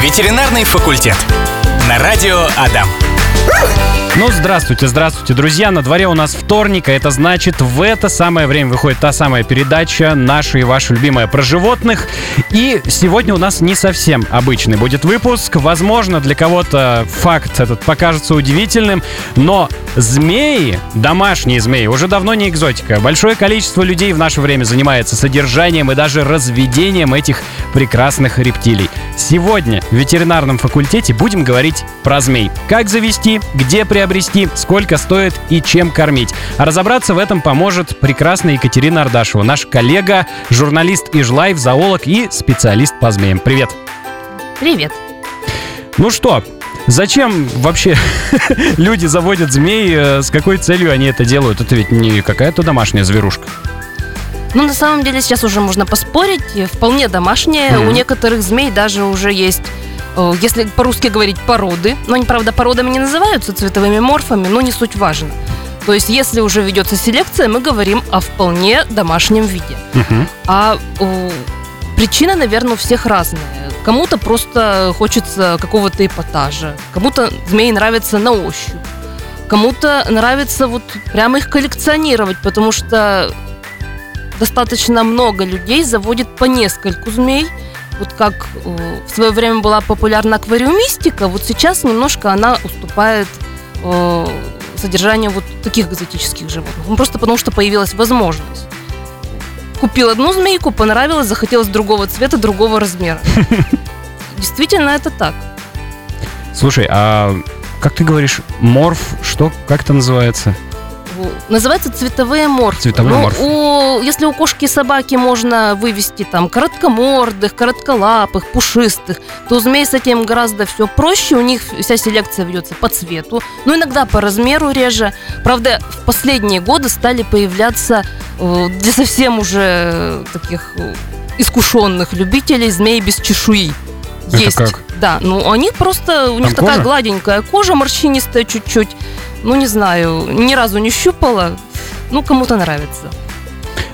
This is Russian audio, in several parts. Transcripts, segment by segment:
Ветеринарный факультет. На радио Адам. Ну, здравствуйте, здравствуйте, друзья. На дворе у нас вторник, а это значит, в это самое время выходит та самая передача наша и ваша любимая про животных. И сегодня у нас не совсем обычный будет выпуск. Возможно, для кого-то факт этот покажется удивительным, но змеи, домашние змеи, уже давно не экзотика. Большое количество людей в наше время занимается содержанием и даже разведением этих прекрасных рептилий. Сегодня в ветеринарном факультете будем говорить про змей. Как завести, где приобрести, сколько стоит и чем кормить. А разобраться в этом поможет прекрасная Екатерина Ардашева, наш коллега, журналист Ижлайв, зоолог и специалист по змеям. Привет! Привет! Ну что, Зачем вообще люди заводят змей? Э, с какой целью они это делают? Это ведь не какая-то домашняя зверушка. Ну, на самом деле, сейчас уже можно поспорить. Вполне домашняя. Mm-hmm. У некоторых змей даже уже есть Э, если по-русски говорить породы, но они, правда, породами не называются цветовыми морфами, но не суть важно. То есть, если уже ведется селекция, мы говорим о вполне домашнем виде. Угу. А о, причина, наверное, у всех разная. Кому-то просто хочется какого-то эпатажа, кому-то змеи нравятся на ощупь, кому-то нравится вот прямо их коллекционировать, потому что достаточно много людей заводит по нескольку змей – вот как э, в свое время была популярна аквариумистика, вот сейчас немножко она уступает э, содержанию вот таких экзотических животных. Ну, просто потому что появилась возможность. Купил одну змейку, понравилось, захотелось другого цвета, другого размера. Действительно, это так. Слушай, а как ты говоришь, морф, что, как это называется? Называется цветовые морфы. Цветовые ну, морфы. У, если у кошки и собаки можно вывести там короткомордых, коротколапых, пушистых, то у змей с этим гораздо все проще. У них вся селекция ведется по цвету, но иногда по размеру реже. Правда, в последние годы стали появляться э, для совсем уже таких э, искушенных любителей змей без чешуи. Это Есть. как? Да, ну они просто, у Там них кожа? такая гладенькая кожа, морщинистая чуть-чуть ну, не знаю, ни разу не щупала. Ну, кому-то нравится.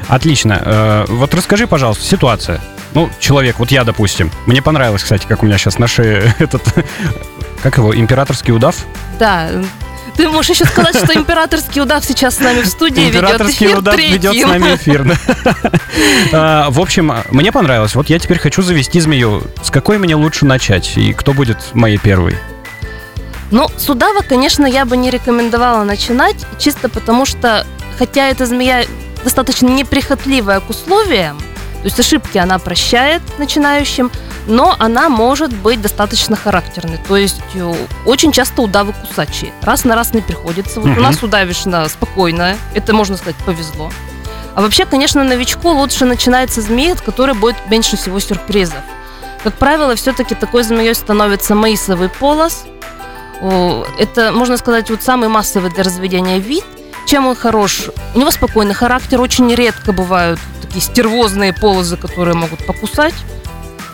Отлично. Э, вот расскажи, пожалуйста, ситуация. Ну, человек, вот я, допустим. Мне понравилось, кстати, как у меня сейчас на шее этот... Как его? Императорский удав? Да, ты можешь еще сказать, что императорский удав сейчас с нами в студии императорский ведет эфир удав третьим. ведет с нами эфир. А, в общем, мне понравилось. Вот я теперь хочу завести змею. С какой мне лучше начать? И кто будет моей первой? Ну, с удава, конечно, я бы не рекомендовала начинать, чисто потому что, хотя эта змея достаточно неприхотливая к условиям, то есть ошибки она прощает начинающим, но она может быть достаточно характерной. То есть э, очень часто удавы кусачие. Раз на раз не приходится. Вот угу. у нас удавишна спокойная. Это, можно сказать, повезло. А вообще, конечно, новичку лучше начинать со змеи, от которой будет меньше всего сюрпризов. Как правило, все-таки такой змеей становится маисовый полос – это, можно сказать, вот самый массовый для разведения вид. Чем он хорош? У него спокойный характер, очень редко бывают такие стервозные полозы, которые могут покусать.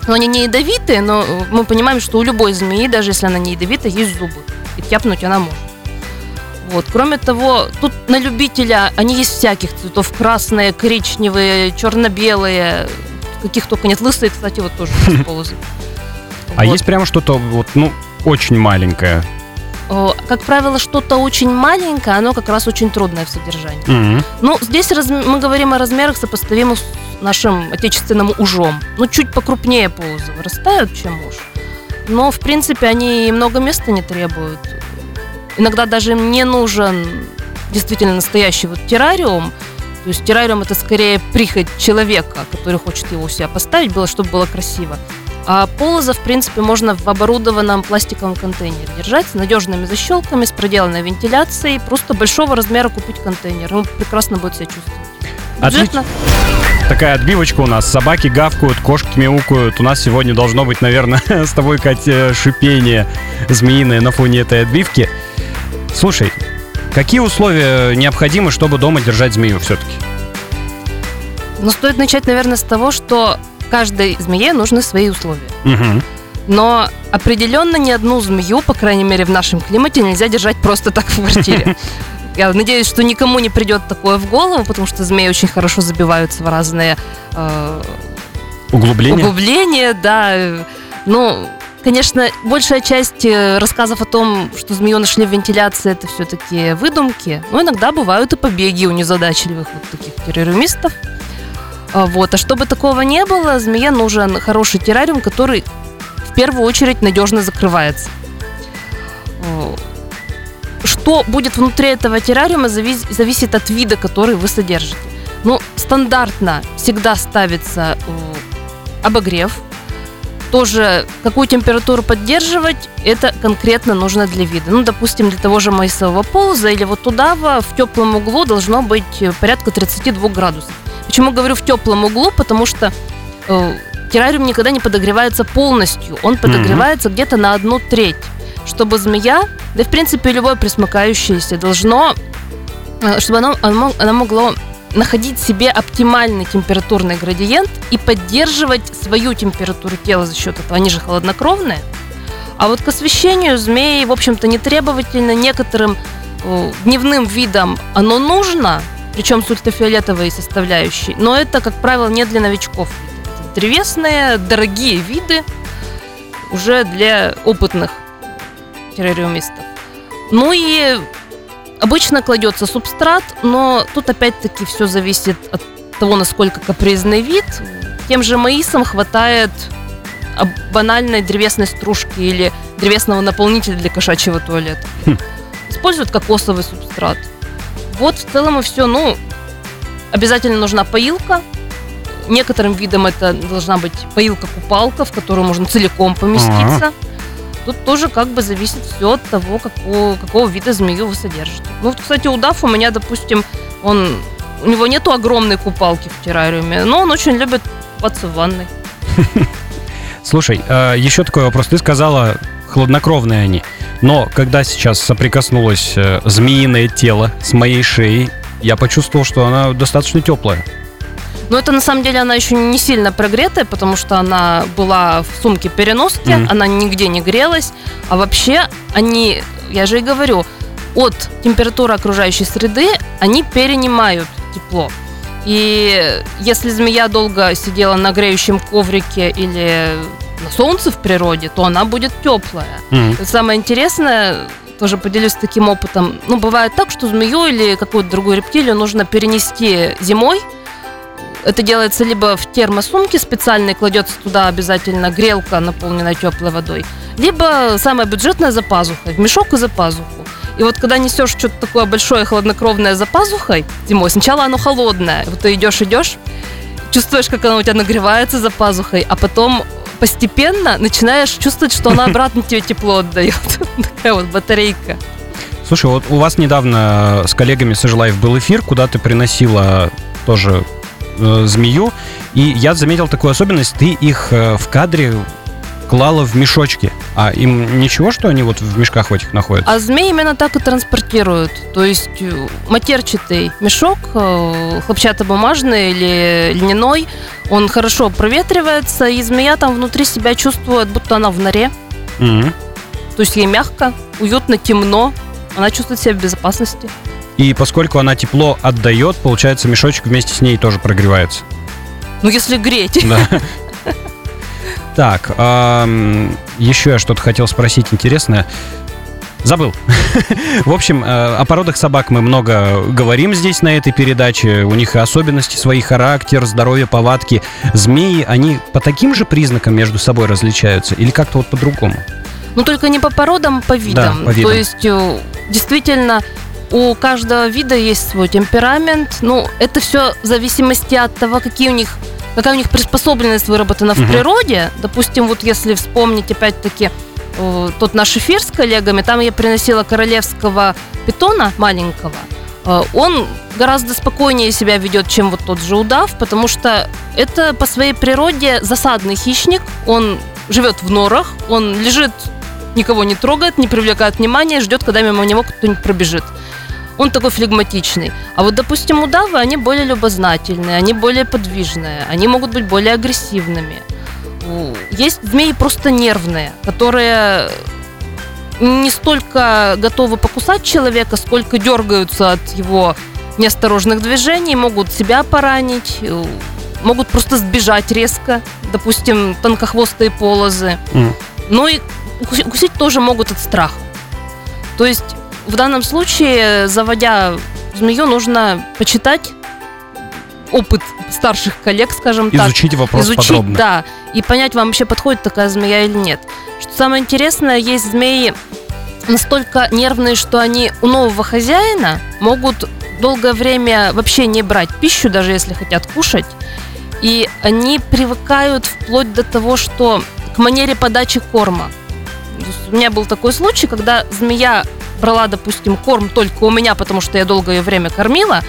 Но они не ядовитые, но мы понимаем, что у любой змеи, даже если она не ядовитая, есть зубы. И тяпнуть она может. Вот. Кроме того, тут на любителя они есть всяких цветов. Красные, коричневые, черно-белые. Каких только нет. Лысые, кстати, вот тоже полозы. А есть прямо что-то вот, ну, очень маленькое? Как правило, что-то очень маленькое, оно как раз очень трудное в содержании. Mm-hmm. Ну, здесь раз, мы говорим о размерах, сопоставимых с нашим отечественным ужом. Ну, чуть покрупнее полозы вырастают, чем уж. Но, в принципе, они много места не требуют. Иногда даже им не нужен действительно настоящий вот террариум. То есть террариум это скорее прихоть человека, который хочет его у себя поставить, было, чтобы было красиво. А полоза, в принципе, можно в оборудованном пластиковом контейнере держать с надежными защелками, с проделанной вентиляцией. Просто большого размера купить контейнер. Он прекрасно будет себя чувствовать. Отлично. Такая отбивочка у нас. Собаки гавкают, кошки мяукают. У нас сегодня должно быть, наверное, с тобой, Катя, шипение змеиное на фоне этой отбивки. Слушай, какие условия необходимы, чтобы дома держать змею все-таки? Ну, стоит начать, наверное, с того, что каждой змее нужны свои условия. Угу. Но определенно ни одну змею, по крайней мере в нашем климате, нельзя держать просто так в квартире. Я надеюсь, что никому не придет такое в голову, потому что змеи очень хорошо забиваются в разные э, углубления. Углубления, да. Ну, Конечно, большая часть э, рассказов о том, что змею нашли в вентиляции, это все-таки выдумки. Но иногда бывают и побеги у незадачливых вот таких террариумистов. А, Вот. А чтобы такого не было, змее нужен хороший террариум, который в первую очередь надежно закрывается. Что будет внутри этого террариума, завис- зависит от вида, который вы содержите. Ну, стандартно всегда ставится э, обогрев. Тоже какую температуру поддерживать, это конкретно нужно для вида. Ну, допустим, для того же майсового полза или вот туда в теплом углу должно быть э, порядка 32 градусов. Почему говорю в теплом углу? Потому что э, террариум никогда не подогревается полностью. Он подогревается где-то на одну треть. Чтобы змея, да и в принципе любое пресмыкающееся должно, э, чтобы оно, оно, оно могло находить себе оптимальный температурный градиент и поддерживать свою температуру тела за счет этого. Они же холоднокровные. А вот к освещению змеи, в общем-то, не требовательно. Некоторым э, дневным видам оно нужно, причем с ультрафиолетовой составляющей, но это, как правило, не для новичков. Это древесные, дорогие виды уже для опытных террариумистов. Ну и обычно кладется субстрат, но тут опять-таки все зависит от того, насколько капризный вид. Тем же маисом хватает банальной древесной стружки или древесного наполнителя для кошачьего туалета. Хм. Используют кокосовый субстрат. Вот в целом и все. Ну, обязательно нужна поилка. Некоторым видам это должна быть поилка-купалка, в которую можно целиком поместиться. Тут тоже как бы зависит все от того, какого, какого вида змею вы содержите. Ну, вот, кстати, удав у меня, допустим, он, у него нету огромной купалки в террариуме, но он очень любит купаться в ванной. Слушай, э, еще такой вопрос. Ты сказала, хладнокровные они. Но когда сейчас соприкоснулось э, змеиное тело с моей шеей, я почувствовал, что она достаточно теплая. Но это на самом деле она еще не сильно прогретая, потому что она была в сумке переноски, Мгм. она нигде не грелась. А вообще они, я же и говорю, от температуры окружающей среды они перенимают тепло. И если змея долго сидела на греющем коврике или на солнце в природе, то она будет теплая. М. Самое интересное, тоже поделюсь таким опытом. Ну, бывает так, что змею или какую-то другую рептилию нужно перенести зимой. Это делается либо в термосумке специальной, кладется туда обязательно грелка, наполненная теплой водой, либо самое бюджетное за пазухой, в мешок и за пазуху. И вот когда несешь что-то такое большое, хладнокровное за пазухой зимой, сначала оно холодное, вот ты идешь, идешь, чувствуешь, как оно у тебя нагревается за пазухой, а потом постепенно начинаешь чувствовать, что оно обратно тебе тепло отдает. Такая вот батарейка. Слушай, вот у вас недавно с коллегами с Life был эфир, куда ты приносила тоже э, змею, и я заметил такую особенность, ты их э, в кадре клала в мешочки. А им ничего, что они вот в мешках в этих находятся? А змеи именно так и транспортируют. То есть э, матерчатый мешок, э, хлопчатобумажный или льняной, он хорошо проветривается, и змея там внутри себя чувствует, будто она в норе. Мгм. То есть ей мягко, уютно, темно. Она чувствует себя в безопасности. И поскольку она тепло отдает, получается, мешочек вместе с ней тоже прогревается. Ну, если греть. Да. Так, ам, еще я что-то хотел спросить интересное. Забыл. В общем, э, о породах собак мы много говорим здесь на этой передаче. У них и особенности свои, характер, здоровье, повадки. Змеи, они по таким же признакам между собой различаются или как-то вот по-другому? Ну, только не по породам, по видам. по видам. То есть, э, действительно, у каждого вида есть свой темперамент. Ну, это все в зависимости от того, какие у них какая у них приспособленность выработана Мгм. в природе. Допустим, вот если вспомнить опять-таки э, тот наш эфир с коллегами, там я приносила королевского питона маленького. Э, Он гораздо спокойнее себя ведет, чем вот тот же удав, потому что это по своей природе засадный хищник. Он живет в норах, он лежит, никого не трогает, не привлекает внимания, ждет, когда мимо него кто-нибудь пробежит. Он такой флегматичный. А вот, допустим, удавы, они более любознательные, они более подвижные, они могут быть более агрессивными. Есть змеи просто нервные, которые не столько готовы покусать человека, сколько дергаются от его неосторожных движений, могут себя поранить, могут просто сбежать резко, допустим, тонкохвостые полозы. М. Ну и укуси- укусить тоже могут от страха. То есть в данном случае, заводя змею, нужно почитать опыт старших коллег, скажем так. Изучить вопрос изучить, подробно. да, и понять, вам вообще подходит такая змея или нет. Что самое интересное, есть змеи настолько нервные, что они у нового хозяина могут долгое время вообще не брать пищу, даже если хотят кушать. И они привыкают вплоть до того, что к манере подачи корма. У меня был такой случай, когда змея брала, допустим, корм только у меня, потому что я долгое время кормила,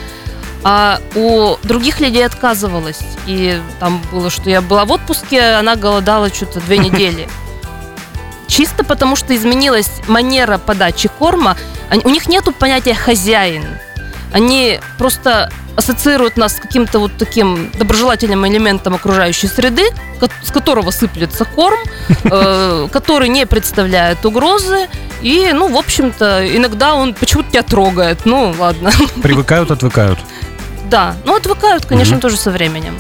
а у других людей отказывалась. И там было, что я была в отпуске, она голодала что-то две недели. Чисто потому, что изменилась манера подачи корма. У них нету понятия хозяин. Они просто ассоциируют нас с каким-то вот таким доброжелательным элементом окружающей среды, с которого сыплется корм, э, который не представляет угрозы. И, ну, в общем-то, иногда он почему-то тебя трогает. Ну, ладно. Привыкают, отвыкают. Да, ну отвыкают, конечно, тоже со временем.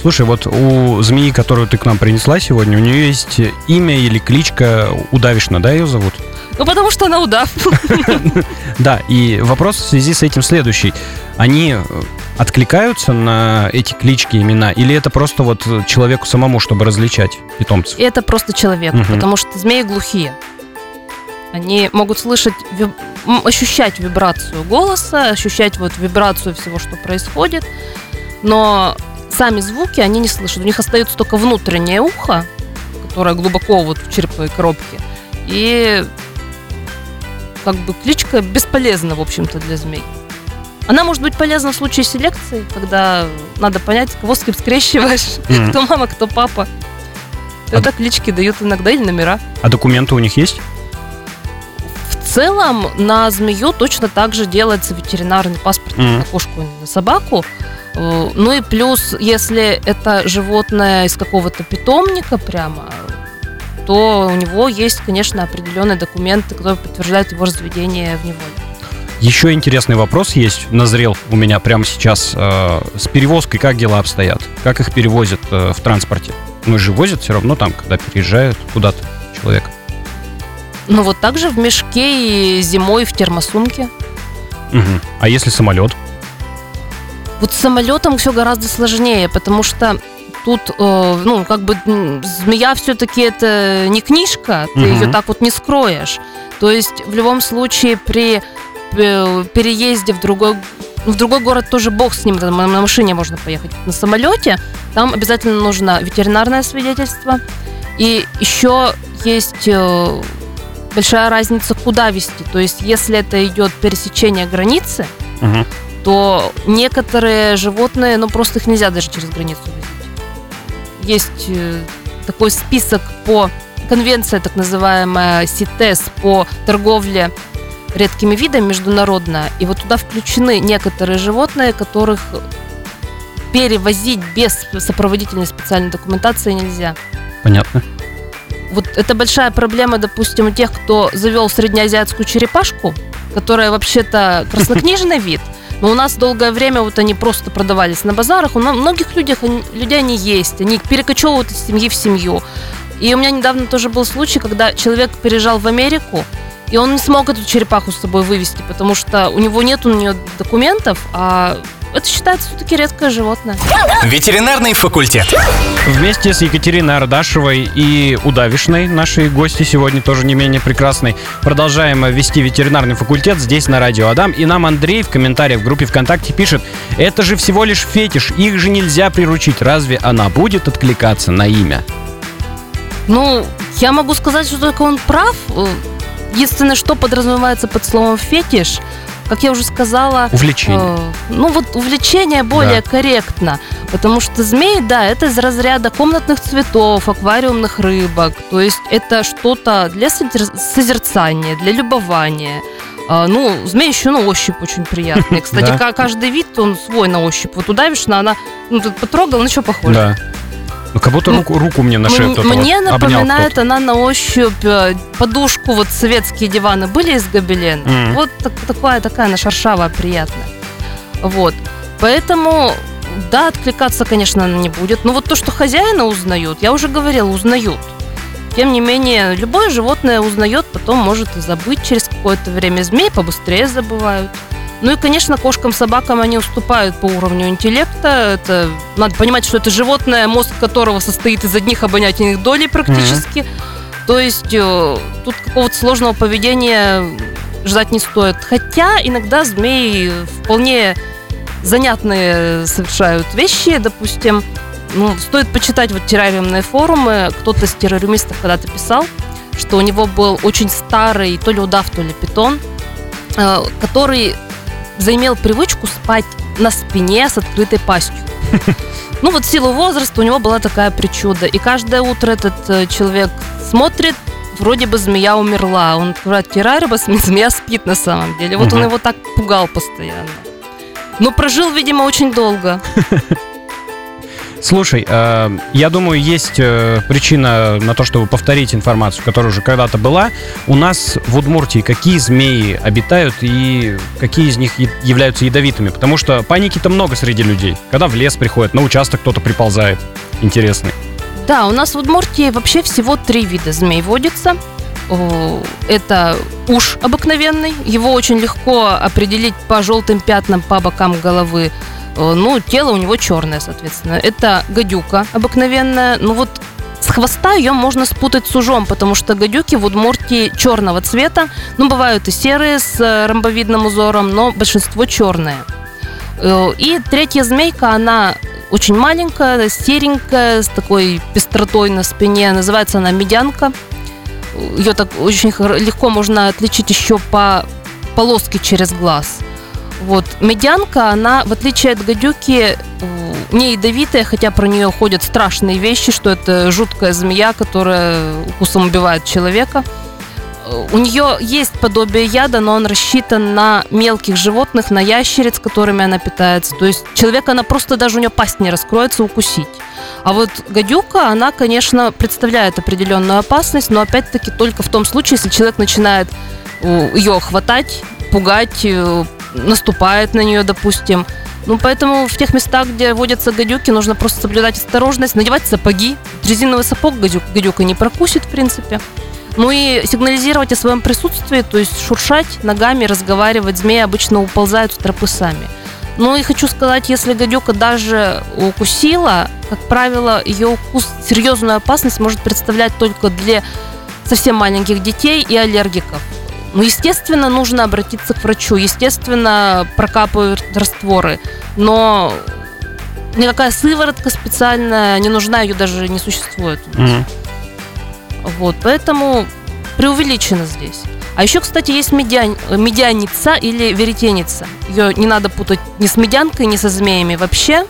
Слушай, вот у змеи, которую ты к нам принесла сегодня, у нее есть имя или кличка Удавишна, да, ее зовут? Ну, потому что она удав. Да, и вопрос в связи с этим следующий. Они э, откликаются на эти клички, имена, или это просто вот человеку самому, чтобы различать питомцев? Это просто человек, потому что змеи глухие. Они могут слышать, виб- ощущать вибрацию голоса, ощущать вот вибрацию всего, что происходит, но сами звуки они не слышат. У них остается только внутреннее ухо, которое глубоко вот в черепной коробке. И как бы кличка бесполезна, в общем-то, для змей. Она может быть полезна в случае селекции, когда надо понять, кого с кем скрещиваешь, Мгм. кто мама, кто папа. Тогда клички дают иногда или номера. А документы у них есть? В целом на змею точно так же делается ветеринарный паспорт Мгм. на кошку на собаку. Э, Ну и плюс, если это животное из какого-то питомника прямо, то у него есть, конечно, определенные документы, которые подтверждают его разведение в неволе. Еще интересный вопрос есть, назрел у меня прямо сейчас. Э, С перевозкой как дела обстоят? Как их перевозят э, в транспорте? Ну, же возят все равно там, когда переезжают куда-то человек. Ну вот так же в мешке и зимой в термосумке. Мгм. А если самолет? Вот с самолетом все гораздо сложнее, потому что тут, э, ну, как бы змея все-таки это не книжка, ты Мгм. ее так вот не скроешь. То есть в любом случае при э, переезде в другой в другой город тоже бог с ним, там на машине можно поехать. На самолете там обязательно нужно ветеринарное свидетельство. И еще есть э, большая разница, куда везти. То есть если это идет пересечение границы, Мгм. то некоторые животные, ну просто их нельзя даже через границу возить. Есть э, такой список по конвенция, так называемая СИТЕС по торговле редкими видами международная, и вот туда включены некоторые животные, которых перевозить без сопроводительной специальной документации нельзя. Понятно. Вот это большая проблема, допустим, у тех, кто завел среднеазиатскую черепашку, которая вообще-то краснокнижный вид, но у нас долгое время вот они просто продавались на базарах. У многих людях, людей они есть, они перекочевывают из семьи в семью. И у меня недавно тоже был случай, когда человек переезжал в Америку, и он не смог эту черепаху с собой вывезти, потому что у него нет у нее документов, а это считается все-таки редкое животное. Ветеринарный факультет. Вместе с Екатериной Ардашевой и Удавишной, нашей гости сегодня тоже не менее прекрасной, продолжаем вести ветеринарный факультет здесь на Радио Адам. И нам Андрей в комментариях в группе ВКонтакте пишет, это же всего лишь фетиш, их же нельзя приручить. Разве она будет откликаться на имя? Ну, я могу сказать, что только он прав. Э, Единственное, что подразумевается под словом фетиш, как я уже сказала, Увлечение. э, ну вот увлечение более корректно, потому что змеи, да, это из разряда комнатных цветов, аквариумных рыбок, то есть это что-то для созер- созерцания, для любования. А, ну, змеи еще на ощупь очень приятные. Кстати, Да. ка- каждый вид, он свой на ощупь. Вот удавишь на она, ну, ты потрогал, ну, что похоже? Да. Ну, как будто руку, руку мне на шею кто-то Мне вот напоминает она на ощупь э, подушку, вот советские диваны были из гобелена. Мгм. Вот так- такая, такая она шершавая, приятная. Вот. Поэтому, да, откликаться, конечно, она не будет. Но вот то, что хозяина узнают, я уже говорила, узнают. тем не менее, любое животное узнает, потом может и забыть через какое-то время. Змеи побыстрее забывают. Ну и, конечно, кошкам, собакам они уступают по уровню интеллекта. Это надо понимать, что это животное, мозг которого состоит из одних обонятельных долей практически. Mm-hmm. То есть э, тут какого-то сложного поведения ждать не стоит. Хотя иногда змеи вполне занятные совершают вещи, допустим. Ну, стоит почитать вот террариумные форумы. Кто-то из террариумистов когда-то писал, что у него был очень старый то ли удав, то ли питон, э, который заимел привычку спать на спине с открытой пастью. Ну вот в силу возраста у него была такая причуда. И каждое утро этот э, человек смотрит, вроде бы змея умерла. Он открывает террариум, змея спит на самом деле. Вот он его так пугал постоянно. Но прожил, видимо, очень долго. Слушай, э, я думаю, есть э, причина на то, чтобы повторить информацию, которая уже когда-то была. У нас в Удмуртии какие змеи обитают и какие из них являются ядовитыми? Потому что паники-то много среди людей. Когда в лес приходят, на участок кто-то приползает интересный. Да, у нас в Удмуртии вообще всего три вида змей водится. Это уж обыкновенный. Его очень легко определить по желтым пятнам по бокам головы ну, тело у него черное, соответственно. Это гадюка обыкновенная. Ну вот с хвоста ее можно спутать с ужом, потому что гадюки в Удмуртии черного цвета. Ну, бывают и серые с э, ромбовидным узором, но большинство черные. Э, и третья змейка, она очень маленькая, серенькая, с такой пестротой на спине. Называется она медянка. Ее так очень легко можно отличить еще по полоске через глаз – вот. Медянка, она, в отличие от гадюки, не ядовитая, хотя про нее ходят страшные вещи, что это жуткая змея, которая укусом убивает человека. У нее есть подобие яда, но он рассчитан на мелких животных, на ящериц, которыми она питается. То есть человека она просто даже у нее пасть не раскроется укусить. А вот гадюка, она, конечно, представляет определенную опасность, но опять-таки только в том случае, если человек начинает ее хватать, пугать, э, наступает на нее, допустим. Ну, поэтому в тех местах, где водятся гадюки, нужно просто соблюдать осторожность, надевать сапоги. Резиновый сапог гадюк, гадюка не прокусит, в принципе. Ну и сигнализировать о своем присутствии, то есть шуршать ногами, разговаривать. Змеи обычно уползают с тропы сами. Ну и хочу сказать, если гадюка даже укусила, как правило, ее укус серьезную опасность может представлять только для совсем маленьких детей и аллергиков. Ну, естественно, нужно обратиться к врачу. Естественно, прокапывают растворы. Но никакая сыворотка специальная не нужна, ее даже не существует. Mm-hmm. Вот, поэтому преувеличено здесь. А еще, кстати, есть медян, медяница или веретеница. Ее не надо путать ни с медянкой, ни со змеями вообще.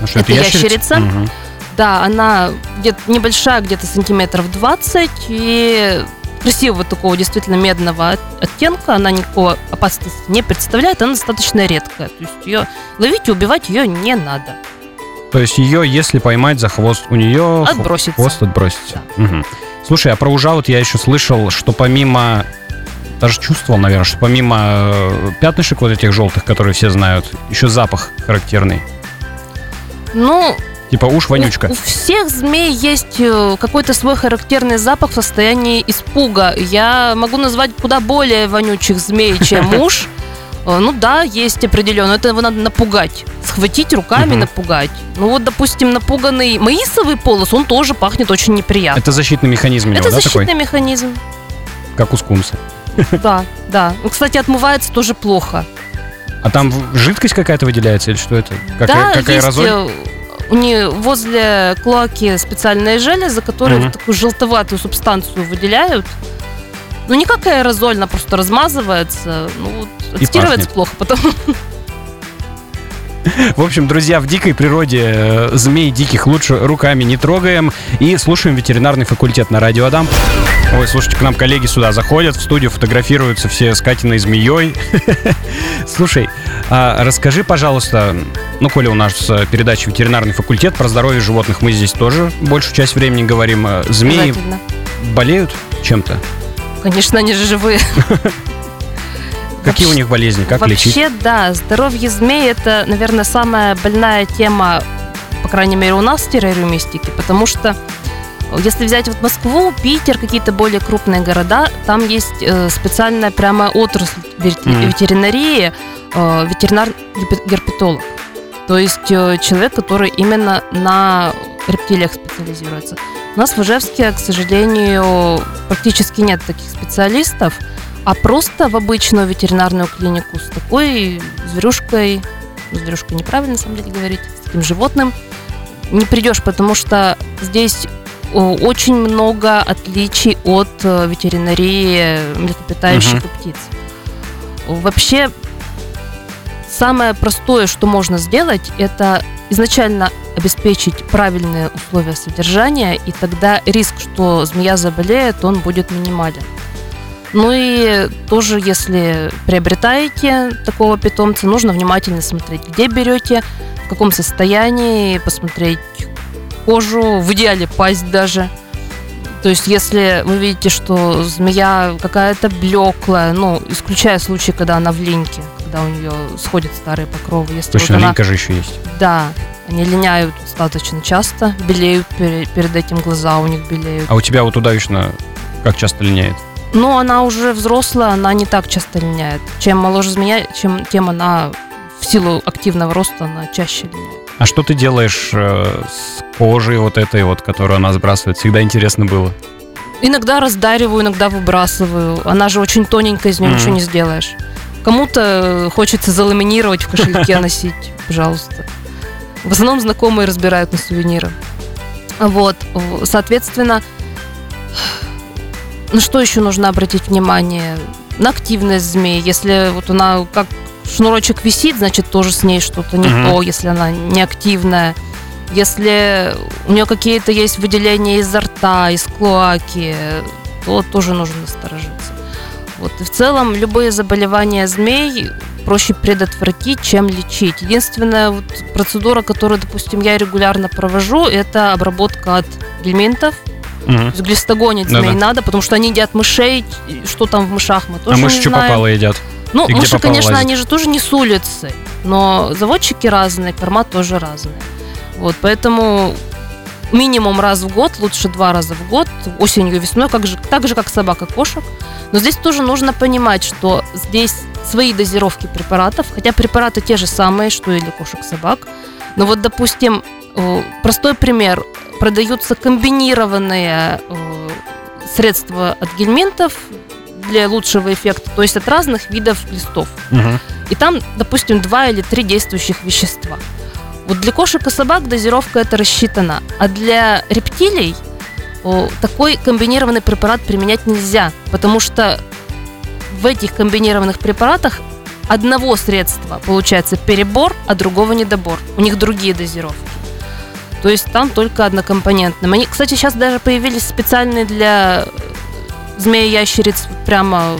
Ну, что, это, это ящерица. ящерица. Угу. Да, она где-то небольшая, где-то сантиметров 20, и красивого такого действительно медного оттенка, она никакого опасности не представляет, она достаточно редкая. То есть ее ловить и убивать ее не надо. То есть ее, если поймать за хвост, у нее отбросится. хвост отбросится. Да. Угу. Слушай, а про ужа вот я еще слышал, что помимо даже чувствовал, наверное, что помимо э, пятнышек вот этих желтых, которые все знают, еще запах характерный. Ну, Типа уж вонючка. У, у всех змей есть э, какой-то свой характерный запах в состоянии испуга. Я могу назвать куда более вонючих змей, чем уж. Э, ну да, есть определенно. Это его надо напугать. Схватить руками, угу. напугать. Ну вот, допустим, напуганный маисовый полос, он тоже пахнет очень неприятно. Это защитный механизм него, Это да, защитный такой? механизм. Как у скунса. Да, да. Ну, кстати, отмывается тоже плохо. А там жидкость какая-то выделяется или что это? Какая, да, какая есть аэрозоль? У нее возле клоаки специальные железы, которые mm-hmm. такую желтоватую субстанцию выделяют. Ну, не как аэрозоль, она просто размазывается. Ну, вот, отстирывается плохо потом. В общем, друзья, в дикой природе э, змей диких лучше руками не трогаем. И слушаем ветеринарный факультет на радио Адам. Ой, слушайте, к нам коллеги сюда заходят, в студию фотографируются все с Катиной змеей. Слушай, а расскажи, пожалуйста, ну, коли у нас э, передача «Ветеринарный факультет», про здоровье животных мы здесь тоже большую часть времени говорим. Э, змеи болеют чем-то? Конечно, они же живые. Какие у них болезни, как вообще, лечить? Вообще, да, здоровье змей – это, наверное, самая больная тема, по крайней мере, у нас в террариумистике, потому что Если взять вот Москву, Питер, какие-то более крупные города, там есть э, специальная прямо отрасль ветеринарии, э, ветеринар-герпетолог. То есть э, человек, который именно на рептилиях специализируется. У нас в Ижевске, к сожалению, практически нет таких специалистов, а просто в обычную ветеринарную клинику с такой зверюшкой, зверюшкой неправильно, на самом деле, говорить, с таким животным, не придешь, потому что здесь очень много отличий от э, ветеринарии млекопитающих Мгм. и птиц. Вообще, самое простое, что можно сделать, это изначально обеспечить правильные условия содержания, и тогда риск, что змея заболеет, он будет минимален. Ну и тоже, если приобретаете такого питомца, нужно внимательно смотреть, где берете, в каком состоянии, посмотреть кожу, в идеале пасть даже. То есть, если вы видите, что змея какая-то блеклая, ну, исключая случаи, когда она в линьке, когда у нее сходят старые покровы. Если Точно, вот она, линька же еще есть. Да, они линяют достаточно часто, белеют пере- перед этим глаза у них белеют. А у тебя вот удавично как часто линяет? Но она уже взрослая, она не так часто линяет. Чем моложе змея, чем, тем она в силу активного роста она чаще линяет. А что ты делаешь э, с кожей вот этой вот, которую она сбрасывает? Всегда интересно было. Иногда раздариваю, иногда выбрасываю. Она же очень тоненькая, из нее Мгм. ничего не сделаешь. Кому-то хочется заламинировать в кошельке носить, пожалуйста. В основном знакомые разбирают на сувениры. Вот, соответственно, на что еще нужно обратить внимание? На активность змеи. Если вот она как шнурочек висит, значит тоже с ней что-то не Мгм. то, если она неактивная. Если у нее какие-то есть выделения изо рта, из клоаки, то тоже нужно насторожиться. Вот. И в целом любые заболевания змей проще предотвратить, чем лечить. Единственная вот процедура, которую, допустим, я регулярно провожу, это обработка от гельминтов. Мгм. То есть глистогонить Да-да. змей надо, потому что они едят мышей. Что там в мышах мы А тоже мыши не что знаем. попало едят? Ну, И мыши, конечно, лазят? они же тоже не с улицы, но заводчики разные, корма тоже разные. Вот, поэтому минимум раз в год, лучше два раза в год, осенью и весной, как же, так же, как собака, кошек. Но здесь тоже нужно понимать, что здесь свои дозировки препаратов, хотя препараты те же самые, что и для кошек, собак. Но вот, допустим, э, простой пример. Продаются комбинированные э, средства от гельминтов для лучшего эффекта, то есть от разных видов листов. Мгм. И там, допустим, два или три действующих вещества. Вот для кошек и собак дозировка это рассчитана, а для рептилий такой комбинированный препарат применять нельзя, потому что в этих комбинированных препаратах одного средства получается перебор, а другого недобор. У них другие дозировки. То есть там только однокомпонентным. Они, кстати, сейчас даже появились специальные для змеи-ящериц вот прямо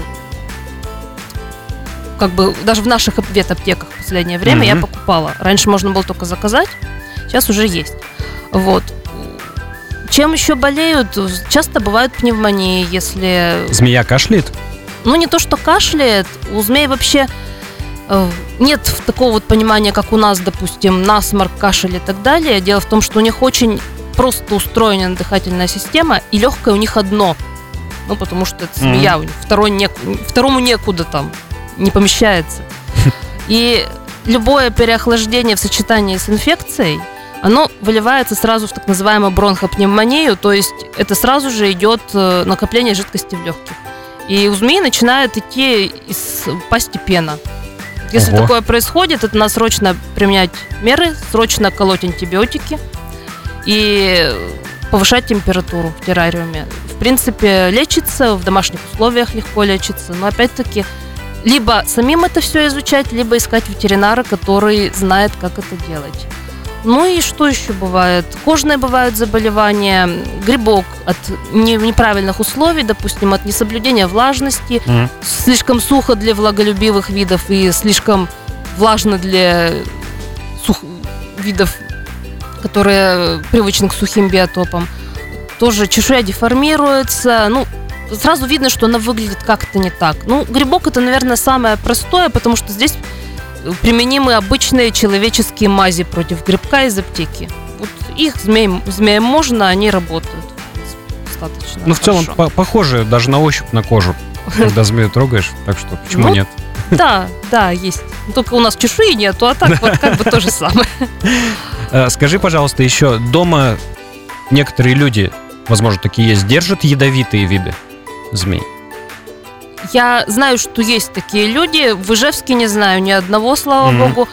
как бы даже в наших ветаптеках в последнее время я Мгм. покупала. Раньше можно было только заказать, сейчас уже есть. Вот. Чем еще болеют? Часто бывают пневмонии, если Змея кашляет? ну, не то, что кашляет, у змей вообще э, нет такого вот понимания, как у нас, допустим, насморк, кашель и так далее. Дело в том, что у них очень просто устроена дыхательная система, и легкое у них одно. Ну, потому что это змея, них второй неку- второму некуда там, не помещается. И любое переохлаждение в сочетании с инфекцией, оно выливается сразу в так называемую бронхопневмонию, то есть это сразу же идет э, накопление жидкости в легких. И у змеи начинает идти из пасти пена. Если Ого. такое происходит, это надо срочно применять меры, срочно колоть антибиотики и повышать температуру в террариуме. В принципе, лечится, в домашних условиях легко лечится, но опять-таки либо самим это все изучать, либо искать ветеринара, который знает, как это делать. Ну и что еще бывает? Кожные бывают заболевания, грибок от не- неправильных условий, допустим, от несоблюдения влажности, Мгм. слишком сухо для влаголюбивых видов и слишком влажно для сух- видов, которые привычны к сухим биотопам. Тоже чешуя деформируется, ну, сразу видно, что она выглядит как-то не так. Ну, грибок это, наверное, самое простое, потому что здесь применимы обычные человеческие мази против грибка из аптеки. Вот их змеям, змеям можно, они работают. достаточно. Ну, в целом, по- похоже даже на ощупь на кожу, когда змею трогаешь. Так что почему Ну, нет? Да, да, есть. Только у нас чешуи нету, а так вот как бы то же самое. Э, Скажи, пожалуйста, еще дома некоторые люди, возможно, такие есть, держат ядовитые виды змей. Я знаю, что есть такие люди. В Ижевске не знаю ни одного, слава Мгм. богу.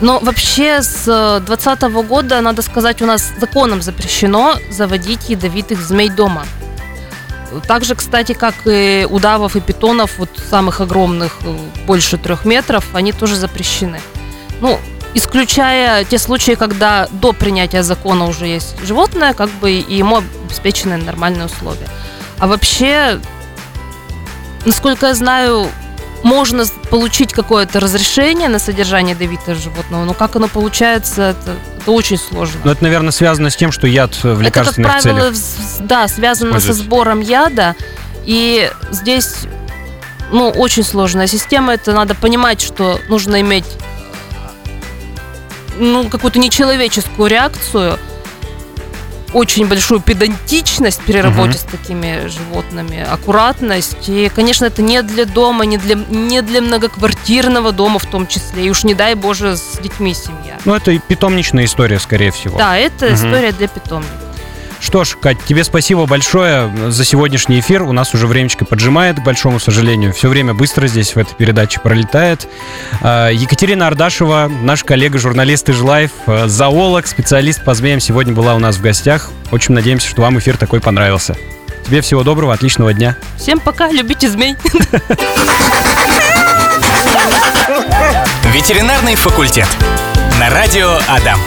Но вообще с 2020 года, надо сказать, у нас законом запрещено заводить ядовитых змей дома. Так же, кстати, как и удавов и питонов, вот самых огромных, э, больше трех метров, они тоже запрещены. Ну, исключая те случаи, когда до принятия закона уже есть животное, как бы и ему обеспечены нормальные условия. А вообще, насколько я знаю, можно получить какое-то разрешение на содержание ядовитого животного, но как оно получается, это, это очень сложно. Но это, наверное, связано с тем, что яд в это, как лекарственных правило, целях. да, связано со сбором яда, и здесь ну, очень сложная система. Это надо понимать, что нужно иметь ну, какую-то нечеловеческую реакцию, очень большую педантичность при работе Мгм. с такими животными, аккуратность. И, конечно, это не для дома, не для, не для многоквартирного дома в том числе. И уж не дай боже с детьми семья. Ну, это и питомничная история, скорее всего. Да, это Мгм. история для питомника. Что ж, Кать, тебе спасибо большое за сегодняшний эфир. У нас уже времечко поджимает, к большому сожалению. Все время быстро здесь в этой передаче пролетает. А, Екатерина Ардашева, наш коллега, журналист IzhLife, зоолог, специалист по змеям, сегодня была у нас в гостях. Очень надеемся, что вам эфир такой понравился. Тебе всего доброго, отличного дня. Всем пока, любите змей. Ветеринарный факультет. На радио Адам.